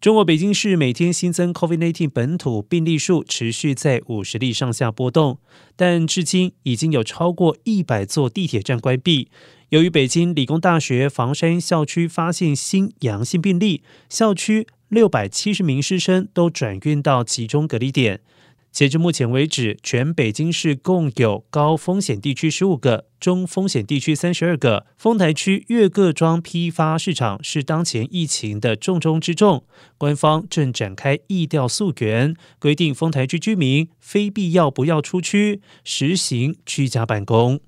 中国北京市每天新增 COVID-19 本土病例数持续在五十例上下波动，但至今已经有超过一百座地铁站关闭。由于北京理工大学房山校区发现新阳性病例，校区六百七十名师生都转运到集中隔离点。截至目前为止，全北京市共有高风险地区十五个，中风险地区三十二个。丰台区岳各庄批发市场是当前疫情的重中之重，官方正展开疫调溯源，规定丰台区居民非必要不要出区，实行居家办公。